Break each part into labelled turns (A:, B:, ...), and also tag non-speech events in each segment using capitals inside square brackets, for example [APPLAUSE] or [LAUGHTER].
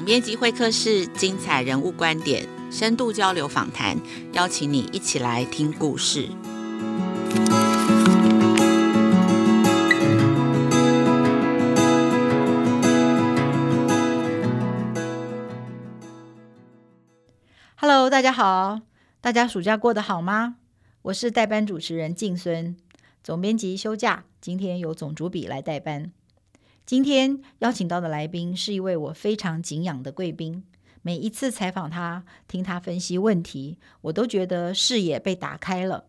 A: 总编辑会客室，精彩人物观点，深度交流访谈，邀请你一起来听故事。Hello，大家好，大家暑假过得好吗？我是代班主持人静孙，总编辑休假，今天由总主笔来代班。今天邀请到的来宾是一位我非常敬仰的贵宾。每一次采访他，听他分析问题，我都觉得视野被打开了，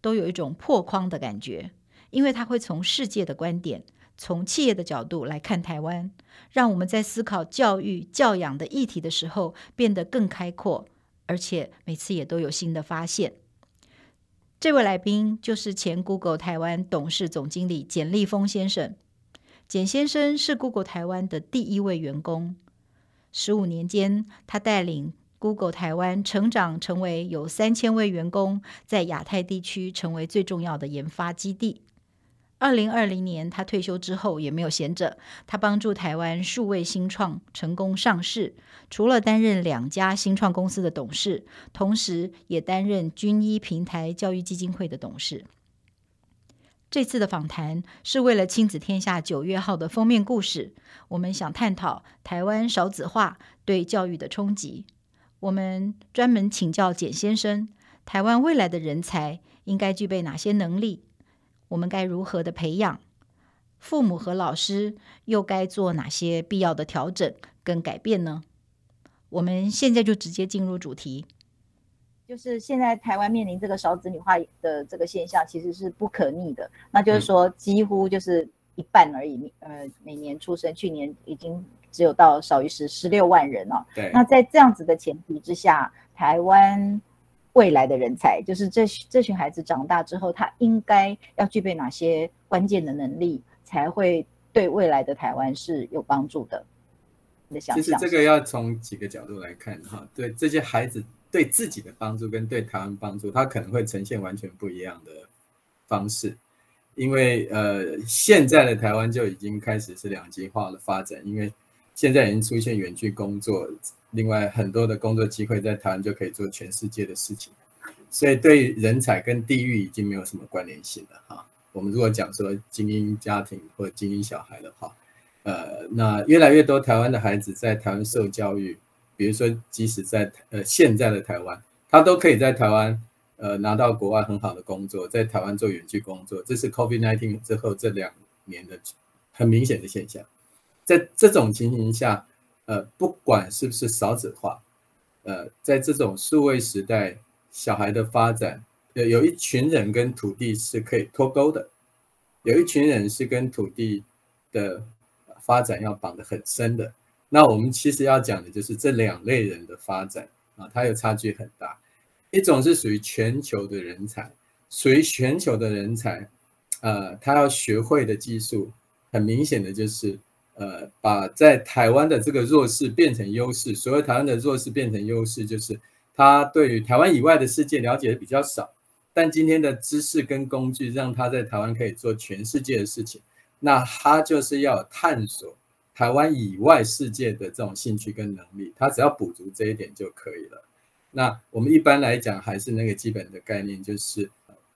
A: 都有一种破框的感觉。因为他会从世界的观点，从企业的角度来看台湾，让我们在思考教育、教养的议题的时候变得更开阔，而且每次也都有新的发现。这位来宾就是前 Google 台湾董事总经理简立峰先生。简先生是 Google 台湾的第一位员工，十五年间，他带领 Google 台湾成长成为有三千位员工，在亚太地区成为最重要的研发基地。二零二零年，他退休之后也没有闲着，他帮助台湾数位新创成功上市，除了担任两家新创公司的董事，同时也担任军医平台教育基金会的董事。这次的访谈是为了《亲子天下》九月号的封面故事，我们想探讨台湾少子化对教育的冲击。我们专门请教简先生，台湾未来的人才应该具备哪些能力？我们该如何的培养？父母和老师又该做哪些必要的调整跟改变呢？我们现在就直接进入主题。
B: 就是现在台湾面临这个少子女化的这个现象，其实是不可逆的。那就是说，几乎就是一半而已。呃，每年出生，去年已经只有到少于十十六万人了。对。那在这样子的前提之下，台湾未来的人才，就是这这群孩子长大之后，他应该要具备哪些关键的能力，才会对未来的台湾是有帮助的？你的想象。
C: 其实这个要从几个角度来看哈，对这些孩子。对自己的帮助跟对台湾帮助，它可能会呈现完全不一样的方式，因为呃，现在的台湾就已经开始是两极化的发展，因为现在已经出现远距工作，另外很多的工作机会在台湾就可以做全世界的事情，所以对人才跟地域已经没有什么关联性了哈。我们如果讲说精英家庭或精英小孩的话，呃，那越来越多台湾的孩子在台湾受教育。比如说，即使在呃现在的台湾，他都可以在台湾呃拿到国外很好的工作，在台湾做远距工作，这是 COVID-19 之后这两年的很明显的现象。在这种情形下，呃，不管是不是少子化，呃，在这种数位时代，小孩的发展，呃，有一群人跟土地是可以脱钩的，有一群人是跟土地的发展要绑得很深的。那我们其实要讲的就是这两类人的发展啊，它有差距很大。一种是属于全球的人才，属于全球的人才，呃，他要学会的技术，很明显的就是，呃，把在台湾的这个弱势变成优势。所谓台湾的弱势变成优势，就是他对于台湾以外的世界了解的比较少，但今天的知识跟工具让他在台湾可以做全世界的事情，那他就是要探索。台湾以外世界的这种兴趣跟能力，他只要补足这一点就可以了。那我们一般来讲还是那个基本的概念，就是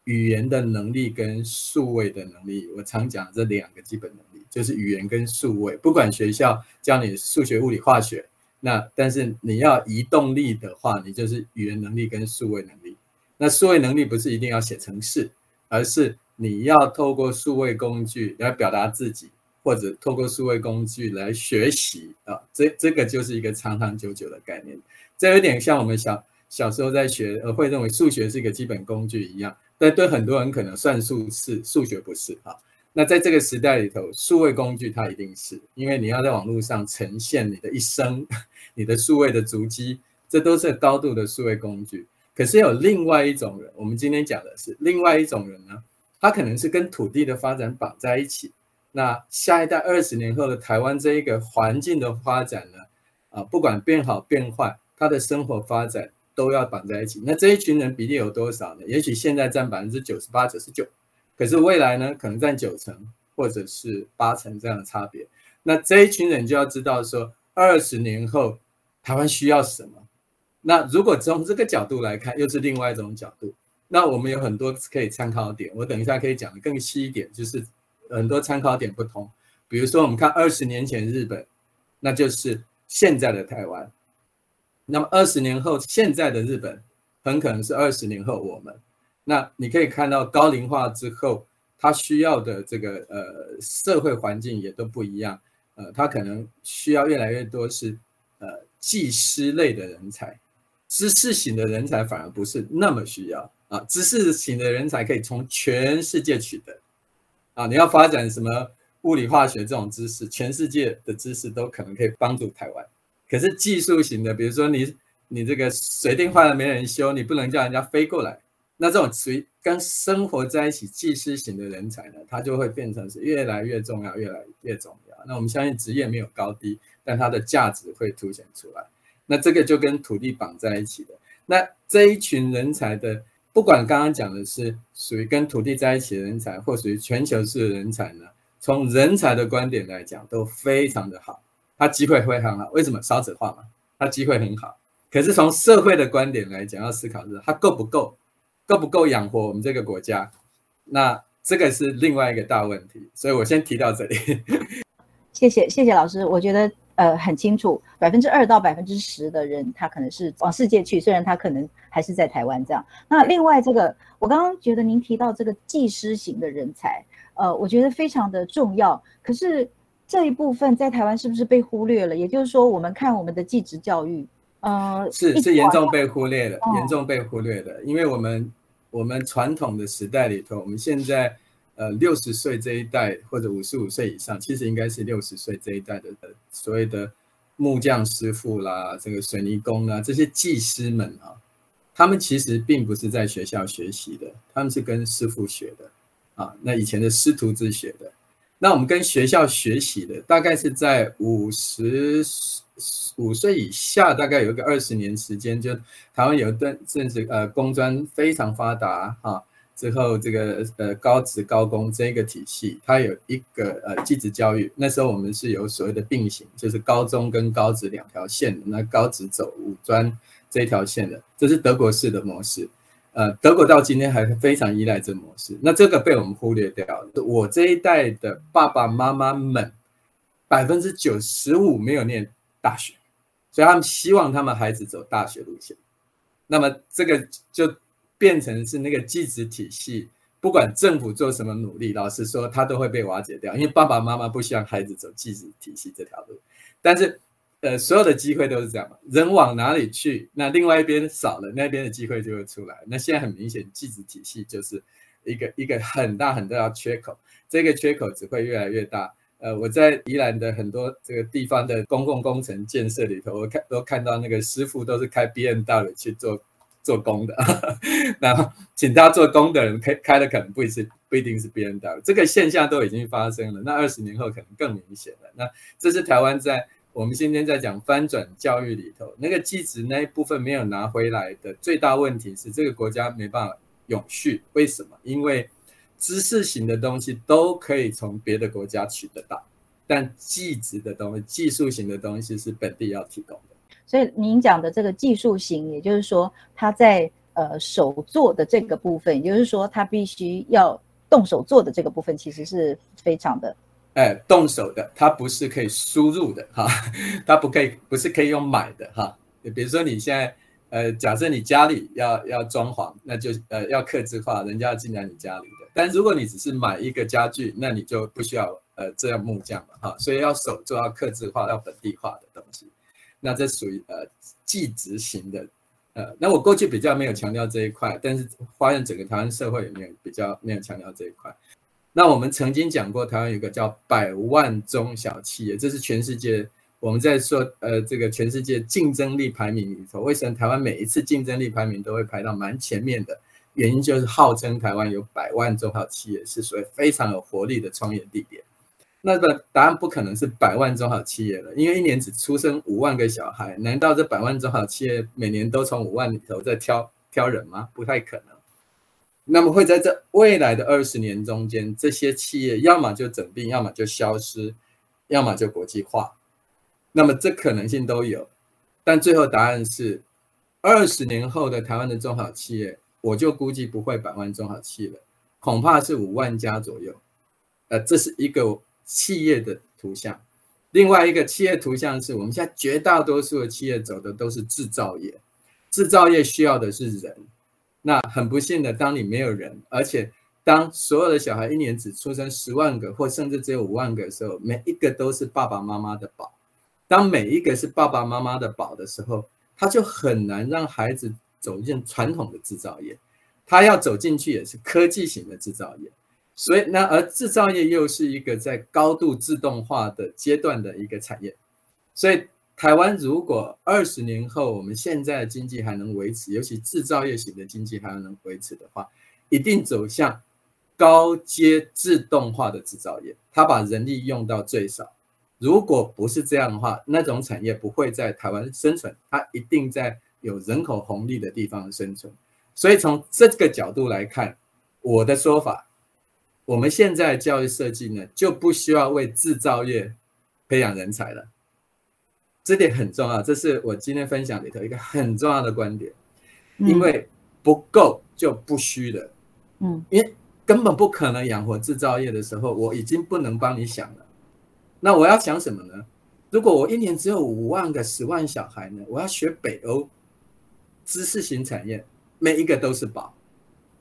C: 语言的能力跟数位的能力。我常讲这两个基本能力，就是语言跟数位。不管学校教你数学、物理、化学，那但是你要移动力的话，你就是语言能力跟数位能力。那数位能力不是一定要写程式，而是你要透过数位工具来表达自己。或者透过数位工具来学习啊，这这个就是一个长长久久的概念。这有点像我们小小时候在学，呃，会认为数学是一个基本工具一样。但对很多人可能算数是，数学不是啊。那在这个时代里头，数位工具它一定是，因为你要在网络上呈现你的一生，[LAUGHS] 你的数位的足迹，这都是高度的数位工具。可是有另外一种人，我们今天讲的是另外一种人呢，他可能是跟土地的发展绑在一起。那下一代二十年后的台湾这一个环境的发展呢？啊，不管变好变坏，他的生活发展都要绑在一起。那这一群人比例有多少呢？也许现在占百分之九十八、九十九，可是未来呢，可能占九成或者是八成这样的差别。那这一群人就要知道说，二十年后台湾需要什么？那如果从这个角度来看，又是另外一种角度。那我们有很多可以参考点，我等一下可以讲得更细一点，就是很多参考点不同。比如说，我们看二十年前日本，那就是现在的台湾。那么二十年后现在的日本，很可能是二十年后我们。那你可以看到高龄化之后，它需要的这个呃社会环境也都不一样。呃，它可能需要越来越多是呃技师类的人才，知识型的人才反而不是那么需要。啊，知识型的人才可以从全世界取得，啊，你要发展什么物理化学这种知识，全世界的知识都可能可以帮助台湾。可是技术型的，比如说你你这个水电坏了没人修，你不能叫人家飞过来，那这种属于跟生活在一起技师型的人才呢，他就会变成是越来越重要，越来越重要。那我们相信职业没有高低，但它的价值会凸显出来。那这个就跟土地绑在一起的。那这一群人才的。不管刚刚讲的是属于跟土地在一起的人才，或属于全球式的人才呢，从人才的观点来讲都非常的好，他机会会很好。为什么？少子化嘛，他机会很好。可是从社会的观点来讲，要思考的是它够不够，够不够养活我们这个国家？那这个是另外一个大问题。所以我先提到这里。[LAUGHS]
B: 谢谢，谢谢老师。我觉得。呃，很清楚，百分之二到百分之十的人，他可能是往世界去，虽然他可能还是在台湾这样。那另外这个，我刚刚觉得您提到这个技师型的人才，呃，我觉得非常的重要。可是这一部分在台湾是不是被忽略了？也就是说，我们看我们的技职教育，呃，
C: 是是严重被忽略的，哦、严重被忽略了，因为我们我们传统的时代里头，我们现在。呃，六十岁这一代或者五十五岁以上，其实应该是六十岁这一代的所谓的木匠师傅啦，这个水泥工啊，这些技师们啊，他们其实并不是在学校学习的，他们是跟师傅学的啊。那以前的师徒制学的，那我们跟学校学习的，大概是在五十五岁以下，大概有一个二十年时间，就台湾有一段甚至呃工专非常发达啊。之后，这个呃高职高工这个体系，它有一个呃技职教育。那时候我们是有所谓的并行，就是高中跟高职两条线的。那高职走五专这条线的，这是德国式的模式。呃，德国到今天还是非常依赖这模式。那这个被我们忽略掉了。我这一代的爸爸妈妈们，百分之九十五没有念大学，所以他们希望他们孩子走大学路线。那么这个就。变成是那个技职体系，不管政府做什么努力，老实说，它都会被瓦解掉。因为爸爸妈妈不希望孩子走技职体系这条路，但是，呃，所有的机会都是这样嘛，人往哪里去，那另外一边少了，那边的机会就会出来。那现在很明显，技职体系就是一个一个很大很大的缺口，这个缺口只会越来越大。呃，我在宜兰的很多这个地方的公共工程建设里头，我看都看到那个师傅都是开 BMW 去做。做工的，[LAUGHS] 然后请他做工的人开开的可能不一是不一定是 B N W，这个现象都已经发生了。那二十年后可能更明显了。那这是台湾在我们今天在讲翻转教育里头，那个技职那一部分没有拿回来的最大问题是，这个国家没办法永续。为什么？因为知识型的东西都可以从别的国家取得到，但技职的东西、技术型的东西是本地要提供的。
B: 所以您讲的这个技术型，也就是说，他在呃手做的这个部分，也就是说，他必须要动手做的这个部分，其实是非常的，
C: 哎，动手的，它不是可以输入的哈，它不可以，不是可以用买的哈。比如说你现在呃，假设你家里要要装潢，那就呃要客制化，人家要进来你家里的。但如果你只是买一个家具，那你就不需要呃这样木匠了哈。所以要手做，要客制化，要本地化的东西。那这属于呃技职型的，呃，那我过去比较没有强调这一块，但是发现整个台湾社会也没有比较没有强调这一块。那我们曾经讲过，台湾有个叫百万中小企业，这是全世界我们在说呃这个全世界竞争力排名里头，为什么台湾每一次竞争力排名都会排到蛮前面的？原因就是号称台湾有百万中小企业，是属于非常有活力的创业地点。那个答案不可能是百万中小企业了，因为一年只出生五万个小孩，难道这百万中小企业每年都从五万里头在挑挑人吗？不太可能。那么会在这未来的二十年中间，这些企业要么就整并，要么就消失，要么就国际化。那么这可能性都有，但最后答案是二十年后的台湾的中小企业，我就估计不会百万中小企业了，恐怕是五万家左右。呃，这是一个企业的图像。另外一个企业图像是我们现在绝大多数的企业走的都是制造业，制造业需要的是人。那很不幸的，当你没有人，而且当所有的小孩一年只出生十万个，或甚至只有五万个的时候，每一个都是爸爸妈妈的宝。当每一个是爸爸妈妈的宝的时候，他就很难让孩子走进传统的制造业，他要走进去也是科技型的制造业。所以，那而制造业又是一个在高度自动化的阶段的一个产业，所以。台湾如果二十年后我们现在的经济还能维持，尤其制造业型的经济还能维持的话，一定走向高阶自动化的制造业，它把人力用到最少。如果不是这样的话，那种产业不会在台湾生存，它一定在有人口红利的地方生存。所以从这个角度来看，我的说法，我们现在教育设计呢，就不需要为制造业培养人才了。这点很重要，这是我今天分享里头一个很重要的观点，因为不够就不虚的，嗯，因为根本不可能养活制造业的时候，我已经不能帮你想了。那我要想什么呢？如果我一年只有五万个、十万小孩呢？我要学北欧知识型产业，每一个都是宝。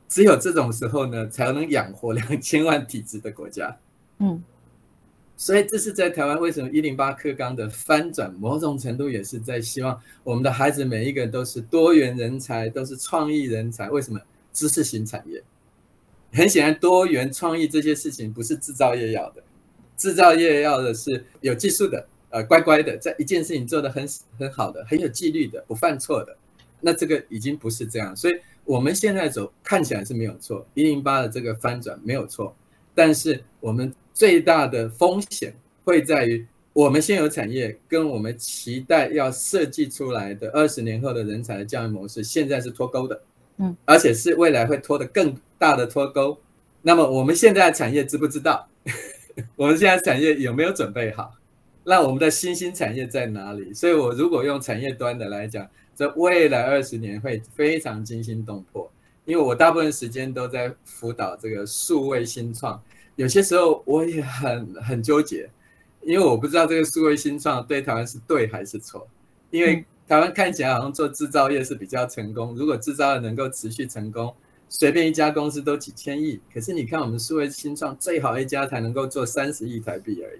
C: 只有这种时候呢，才能养活 [LAUGHS] 两千万体制的国家，嗯。所以这是在台湾为什么一零八课纲的翻转，某种程度也是在希望我们的孩子每一个都是多元人才，都是创意人才。为什么知识型产业？很显然，多元创意这些事情不是制造业要的，制造业要的是有技术的，呃，乖乖的，在一件事情做得很很好的，很有纪律的，不犯错的。那这个已经不是这样，所以我们现在走看起来是没有错，一零八的这个翻转没有错，但是我们。最大的风险会在于，我们现有产业跟我们期待要设计出来的二十年后的人才的教育模式，现在是脱钩的，嗯，而且是未来会拖得更大的脱钩。那么我们现在的产业知不知道？[LAUGHS] 我们现在产业有没有准备好？那我们的新兴产业在哪里？所以我如果用产业端的来讲，这未来二十年会非常惊心动魄，因为我大部分时间都在辅导这个数位新创。有些时候我也很很纠结，因为我不知道这个数位新创对台湾是对还是错。因为台湾看起来好像做制造业是比较成功，如果制造业能够持续成功，随便一家公司都几千亿。可是你看我们数位新创，最好一家才能够做三十亿台币而已。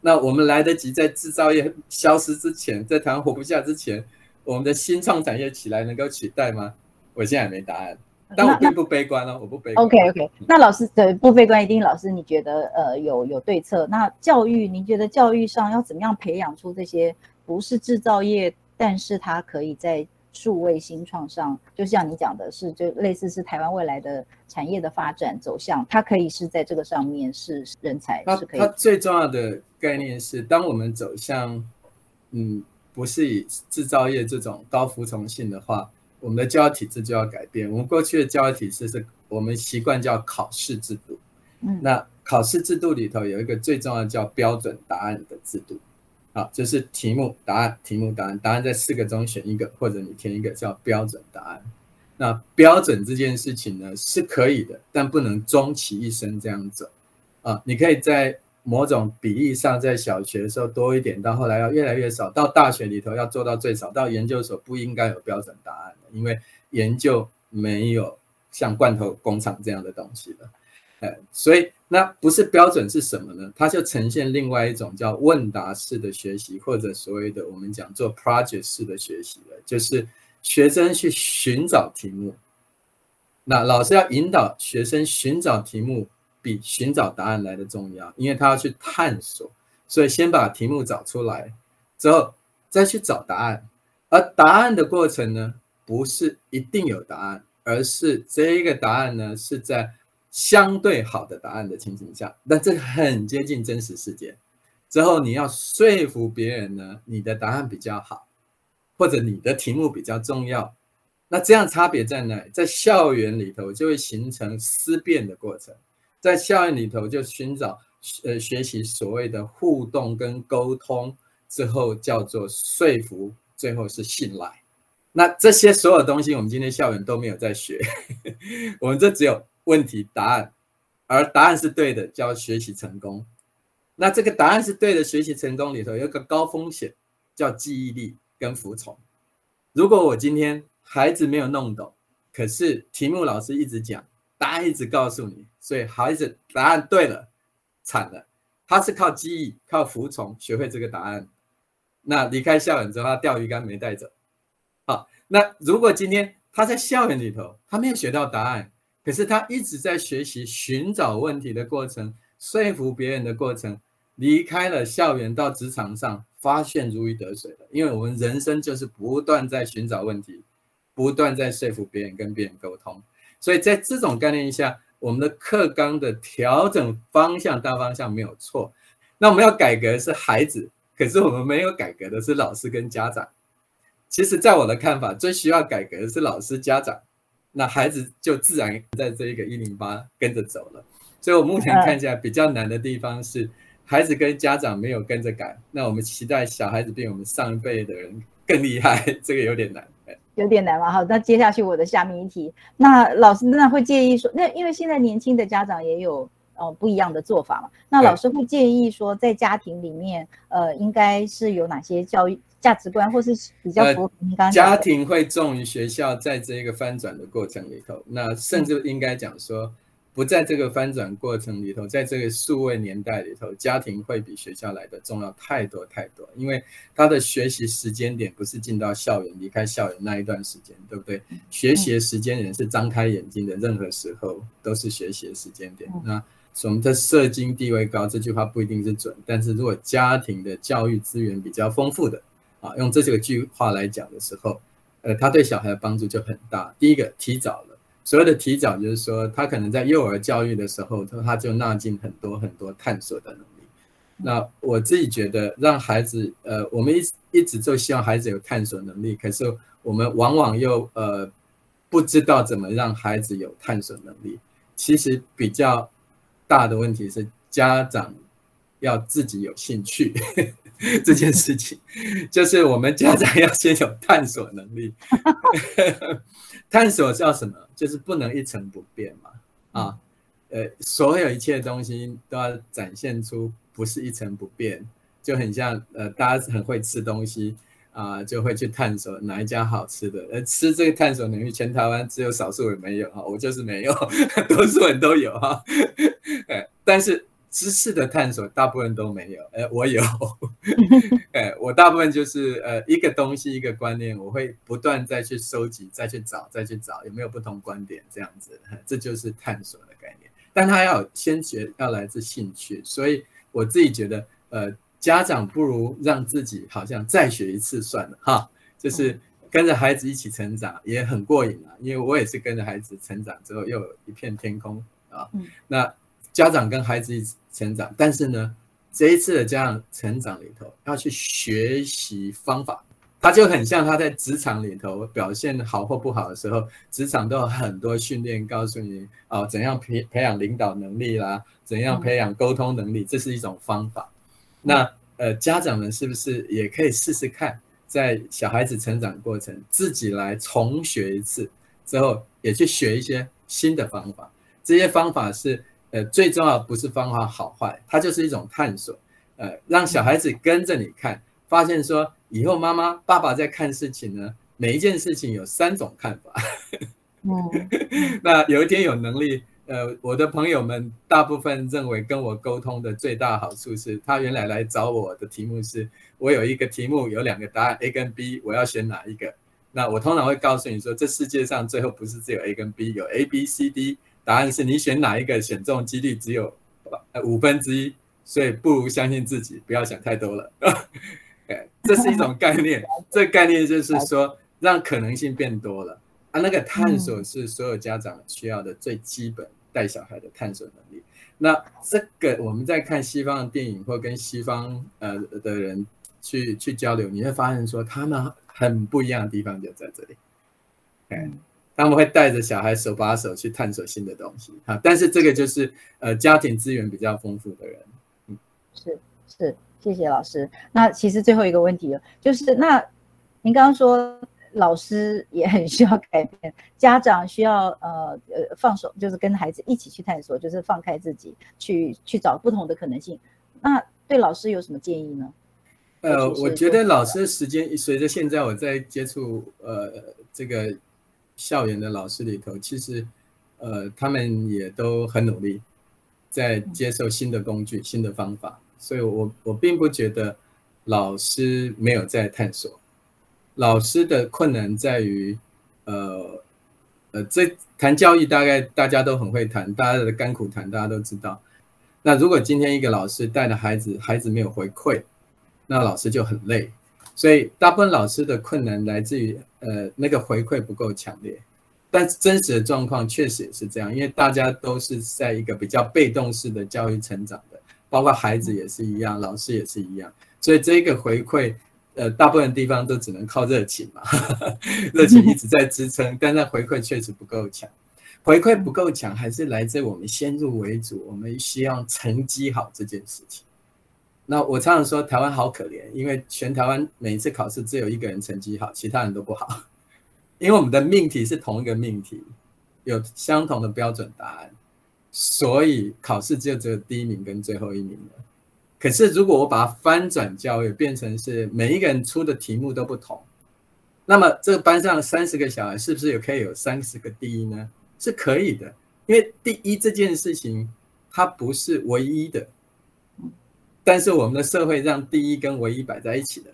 C: 那我们来得及在制造业消失之前，在台湾活不下之前，我们的新创产业起来能够取代吗？我现在还没答案。但我并不悲观哦，我不悲观。
B: OK OK，那老师对不悲观，一定老师你觉得呃有有对策？那教育，您觉得教育上要怎么样培养出这些不是制造业，但是它可以在数位新创上，就像你讲的是，就类似是台湾未来的产业的发展走向，它可以是在这个上面是人才是可以。
C: 它最重要的概念是，当我们走向嗯不是以制造业这种高服从性的话。我们的教育体制就要改变。我们过去的教育体制是我们习惯叫考试制度。嗯，那考试制度里头有一个最重要的叫标准答案的制度。好，就是题目、答案、题目、答案，答案在四个中选一个，或者你填一个叫标准答案。那标准这件事情呢是可以的，但不能终其一生这样走。啊，你可以在。某种比例上，在小学的时候多一点，到后来要越来越少，到大学里头要做到最少，到研究所不应该有标准答案的，因为研究没有像罐头工厂这样的东西了。哎，所以那不是标准是什么呢？它就呈现另外一种叫问答式的学习，或者所谓的我们讲做 project 式的学习了，就是学生去寻找题目，那老师要引导学生寻找题目。比寻找答案来的重要，因为他要去探索，所以先把题目找出来，之后再去找答案。而答案的过程呢，不是一定有答案，而是这一个答案呢是在相对好的答案的情形下，但这很接近真实世界。之后你要说服别人呢，你的答案比较好，或者你的题目比较重要。那这样差别在哪？在校园里头就会形成思辨的过程。在校园里头就寻找呃学习所谓的互动跟沟通，之后叫做说服，最后是信赖。那这些所有东西，我们今天校园都没有在学，[LAUGHS] 我们这只有问题答案，而答案是对的，叫学习成功。那这个答案是对的，学习成功里头有个高风险，叫记忆力跟服从。如果我今天孩子没有弄懂，可是题目老师一直讲，答案一直告诉你，所以孩子答案对了，惨了，他是靠记忆、靠服从学会这个答案。那离开校园之后，他钓鱼竿没带走。好，那如果今天他在校园里头，他没有学到答案，可是他一直在学习寻找问题的过程，说服别人的过程，离开了校园到职场上，发现如鱼得水了。因为我们人生就是不断在寻找问题，不断在说服别人，跟别人沟通。所以在这种概念下，我们的课纲的调整方向大方向没有错。那我们要改革的是孩子，可是我们没有改革的是老师跟家长。其实，在我的看法，最需要改革的是老师、家长，那孩子就自然在这一个一零八跟着走了。所以我目前看起来比较难的地方是，孩子跟家长没有跟着改。那我们期待小孩子比我们上一辈的人更厉害，[LAUGHS] 这个有点难，
B: 有点难嘛。好，那接下去我的下面一题，那老师那会建议说，那因为现在年轻的家长也有呃不一样的做法嘛，那老师会建议说，在家庭里面，呃，应该是有哪些教育？价值观，或是比较符合您刚。
C: 家庭会重于学校，在这个翻转的过程里头，那甚至应该讲说，不在这个翻转过程里头，在这个数位年代里头，家庭会比学校来的重要太多太多，因为他的学习时间点不是进到校园、离开校园那一段时间，对不对？学习的时间点是张开眼睛的任何时候都是学习的时间点。那我们的社经地位高这句话不一定是准，但是如果家庭的教育资源比较丰富的。啊，用这几个句话来讲的时候，呃，他对小孩的帮助就很大。第一个，提早了，所谓的提早就是说，他可能在幼儿教育的时候，他他就纳进很多很多探索的能力。那我自己觉得，让孩子，呃，我们一一直就希望孩子有探索能力，可是我们往往又呃不知道怎么让孩子有探索能力。其实比较大的问题是，家长要自己有兴趣。[LAUGHS] 这件事情，就是我们家长要先有探索能力。[LAUGHS] 探索叫什么？就是不能一成不变嘛。啊，呃，所有一切东西都要展现出不是一成不变，就很像呃，大家很会吃东西啊，就会去探索哪一家好吃的。呃，吃这个探索能力，全台湾只有少数人没有哈，我就是没有，多数人都有哈。哎，[LAUGHS] 但是。知识的探索，大部分都没有。哎，我有，[LAUGHS] 哎，我大部分就是呃，一个东西，一个观念，我会不断再去收集，再去找，再去找有没有不同观点，这样子，这就是探索的概念。但他要先学，要来自兴趣。所以我自己觉得，呃，家长不如让自己好像再学一次算了哈，就是跟着孩子一起成长，也很过瘾啊。因为我也是跟着孩子成长之后，又有一片天空啊。那。家长跟孩子一起成长，但是呢，这一次的家长成长里头要去学习方法，他就很像他在职场里头表现好或不好的时候，职场都有很多训练告诉你哦，怎样培培养领导能力啦，怎样培养沟通能力，这是一种方法。那呃，家长们是不是也可以试试看，在小孩子成长过程自己来重学一次之后，也去学一些新的方法，这些方法是。呃，最重要不是方法好坏，它就是一种探索。呃，让小孩子跟着你看，发现说以后妈妈、爸爸在看事情呢，每一件事情有三种看法。嗯，[LAUGHS] 那有一天有能力，呃，我的朋友们大部分认为跟我沟通的最大好处是，他原来来找我的题目是，我有一个题目有两个答案 A 跟 B，我要选哪一个？那我通常会告诉你说，这世界上最后不是只有 A 跟 B，有 A、B、C、D。答案是你选哪一个，选中几率只有呃五分之一，所以不如相信自己，不要想太多了。[LAUGHS] 哎，这是一种概念，[LAUGHS] 这个概念就是说让可能性变多了啊。那个探索是所有家长需要的最基本带小孩的探索能力。那这个我们在看西方的电影或跟西方呃的人去去交流，你会发现说他们很不一样的地方就在这里。哎。他们会带着小孩手把手去探索新的东西，哈，但是这个就是呃家庭资源比较丰富的人，
B: 嗯，是是，谢谢老师。那其实最后一个问题了，就是那您刚刚说老师也很需要改变，家长需要呃呃放手，就是跟孩子一起去探索，就是放开自己去去找不同的可能性。那对老师有什么建议呢？
C: 呃，我觉得老师的时间随着现在我在接触呃这个校园的老师里头，其实呃他们也都很努力，在接受新的工具、新的方法，所以我我并不觉得老师没有在探索。老师的困难在于，呃呃，这谈教育大概大家都很会谈，大家的甘苦谈大家都知道。那如果今天一个老师带着孩子，孩子没有回馈，那老师就很累。所以大部分老师的困难来自于，呃，那个回馈不够强烈。但真实的状况确实也是这样，因为大家都是在一个比较被动式的教育成长的，包括孩子也是一样，老师也是一样。所以这个回馈，呃，大部分地方都只能靠热情嘛，[LAUGHS] 热情一直在支撑，[LAUGHS] 但那回馈确实不够强。回馈不够强，还是来自我们先入为主，我们希望成绩好这件事情。那我常常说台湾好可怜，因为全台湾每一次考试只有一个人成绩好，其他人都不好。[LAUGHS] 因为我们的命题是同一个命题，有相同的标准答案，所以考试就只有第一名跟最后一名了。可是如果我把它翻转教育，变成是每一个人出的题目都不同，那么这个班上三十个小孩是不是也可以有三十个第一呢？是可以的，因为第一这件事情它不是唯一的，但是我们的社会让第一跟唯一摆在一起的，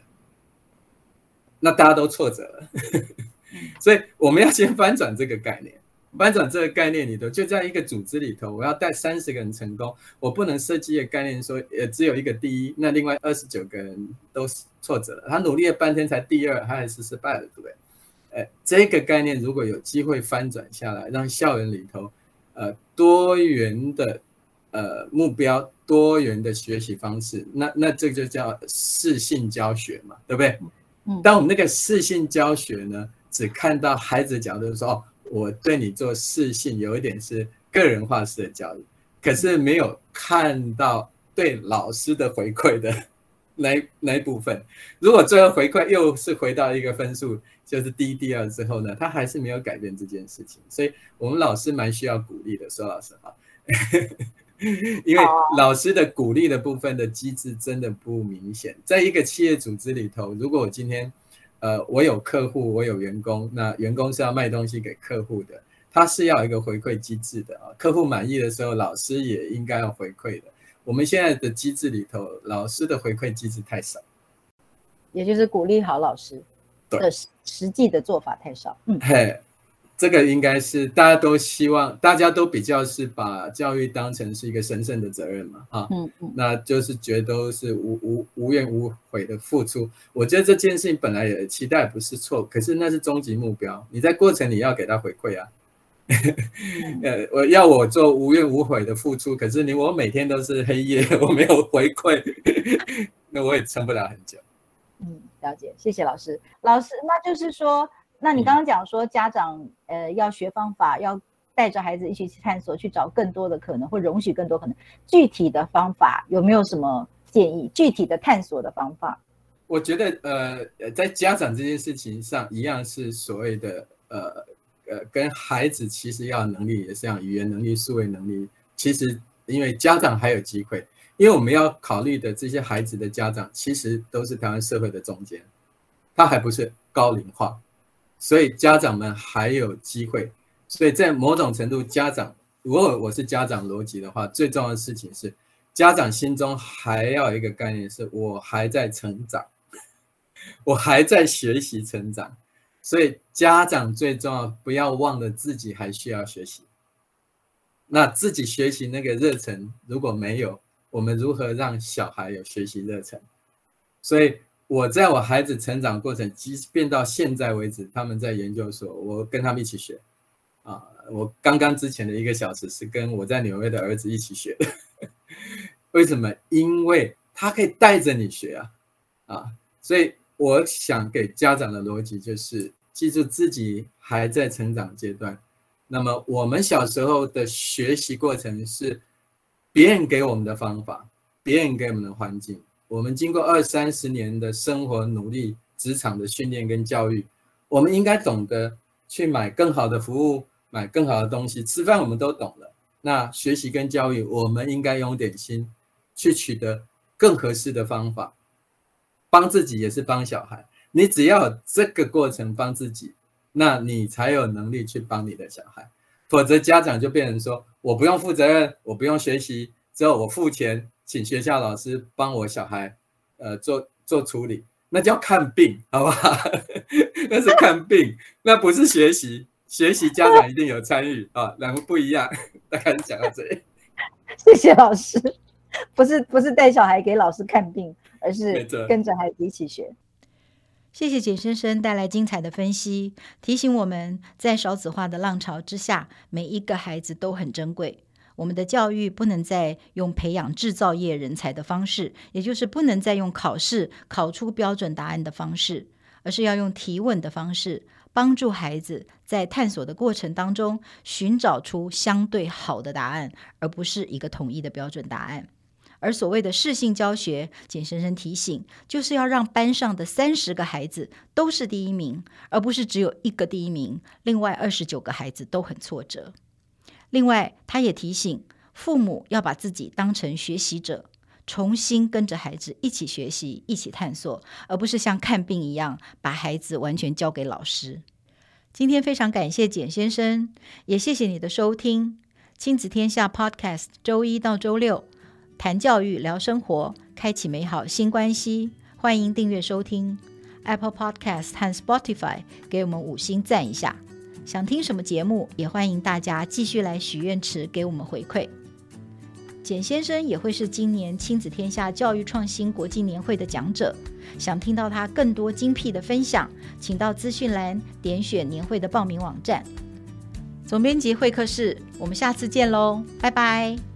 C: 那大家都挫折了。[LAUGHS] 所以我们要先翻转这个概念，翻转这个概念里头，就在一个组织里头，我要带三十个人成功，我不能设计一个概念说，呃，只有一个第一，那另外二十九个人都挫折了，他努力了半天才第二，他还是失败了，对不对？呃，这个概念如果有机会翻转下来，让校园里头，呃，多元的呃目标，多元的学习方式，那那这就叫适性教学嘛，对不对？嗯，当我们那个适性教学呢，只看到孩子的角度说，哦，我对你做适性，有一点是个人化式的教育，可是没有看到对老师的回馈的那那一部分。如果最后回馈又是回到一个分数，就是第一、第二之后呢，他还是没有改变这件事情。所以我们老师蛮需要鼓励的，说老实话，[LAUGHS] 因为老师的鼓励的部分的机制真的不明显。在一个企业组织里头，如果我今天。呃，我有客户，我有员工，那员工是要卖东西给客户的，他是要一个回馈机制的啊。客户满意的时候，老师也应该要回馈的。我们现在的机制里头，老师的回馈机制太少，
B: 也就是鼓励好老师的实际的做法太少。嗯，
C: 嘿。这个应该是大家都希望，大家都比较是把教育当成是一个神圣的责任嘛，啊，嗯嗯，那就是觉得都是无无无怨无悔的付出。我觉得这件事情本来也期待不是错，可是那是终极目标，你在过程里要给他回馈啊。[LAUGHS] 呃，我要我做无怨无悔的付出，可是你我每天都是黑夜，[LAUGHS] 我没有回馈，[LAUGHS] 那我也撑不了很久。
B: 嗯，了解，谢谢老师。老师，那就是说。那你刚刚讲说，家长呃要学方法，要带着孩子一起去探索，去找更多的可能，或容许更多可能。具体的方法有没有什么建议？具体的探索的方法？
C: 我觉得呃，在家长这件事情上，一样是所谓的呃呃，跟孩子其实要能力也是一样，语言能力、数位能力。其实因为家长还有机会，因为我们要考虑的这些孩子的家长，其实都是台湾社会的中间，他还不是高龄化。所以家长们还有机会，所以在某种程度，家长如果我是家长逻辑的话，最重要的事情是，家长心中还要有一个概念，是我还在成长，[LAUGHS] 我还在学习成长，所以家长最重要，不要忘了自己还需要学习。那自己学习那个热忱如果没有，我们如何让小孩有学习热忱？所以。我在我孩子成长过程，即便到现在为止，他们在研究所，我跟他们一起学。啊，我刚刚之前的一个小时是跟我在纽约的儿子一起学的。[LAUGHS] 为什么？因为他可以带着你学啊，啊，所以我想给家长的逻辑就是，记住自己还在成长阶段。那么我们小时候的学习过程是别人给我们的方法，别人给我们的环境。我们经过二三十年的生活努力、职场的训练跟教育，我们应该懂得去买更好的服务，买更好的东西。吃饭我们都懂了，那学习跟教育，我们应该用点心去取得更合适的方法，帮自己也是帮小孩。你只要这个过程帮自己，那你才有能力去帮你的小孩。否则家长就变成说，我不用负责任，我不用学习，只有我付钱请学校老师帮我小孩，呃，做做处理，那叫看病，好不好？[LAUGHS] 那是看病，那不是学习。学习家长一定有参与啊，两个不一样。大概讲到这里，
B: 谢谢老师。不是不是带小孩给老师看病，而是跟着孩子一起学。
A: 谢谢简先生带来精彩的分析，提醒我们在少子化的浪潮之下，每一个孩子都很珍贵。我们的教育不能再用培养制造业人才的方式，也就是不能再用考试考出标准答案的方式，而是要用提问的方式，帮助孩子在探索的过程当中寻找出相对好的答案，而不是一个统一的标准答案。而所谓的适性教学，简先生提醒，就是要让班上的三十个孩子都是第一名，而不是只有一个第一名，另外二十九个孩子都很挫折。另外，他也提醒父母要把自己当成学习者，重新跟着孩子一起学习、一起探索，而不是像看病一样把孩子完全交给老师。今天非常感谢简先生，也谢谢你的收听，《亲子天下》Podcast，周一到周六。谈教育，聊生活，开启美好新关系。欢迎订阅收听 Apple Podcast 和 Spotify，给我们五星赞一下。想听什么节目，也欢迎大家继续来许愿池给我们回馈。简先生也会是今年亲子天下教育创新国际年会的讲者。想听到他更多精辟的分享，请到资讯栏点选年会的报名网站。总编辑会客室，我们下次见喽，拜拜。